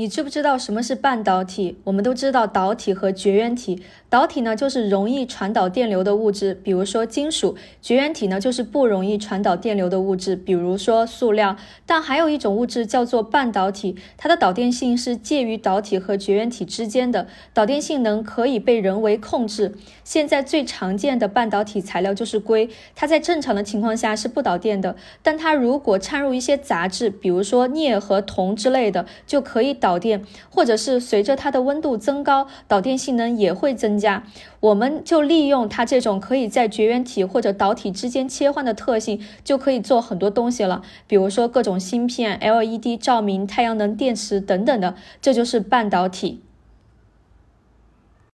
你知不知道什么是半导体？我们都知道导体和绝缘体。导体呢，就是容易传导电流的物质，比如说金属；绝缘体呢，就是不容易传导电流的物质，比如说塑料。但还有一种物质叫做半导体，它的导电性是介于导体和绝缘体之间的，导电性能可以被人为控制。现在最常见的半导体材料就是硅，它在正常的情况下是不导电的，但它如果掺入一些杂质，比如说镍和铜之类的，就可以导导电，或者是随着它的温度增高，导电性能也会增。加，我们就利用它这种可以在绝缘体或者导体之间切换的特性，就可以做很多东西了。比如说各种芯片、LED 照明、太阳能电池等等的，这就是半导体。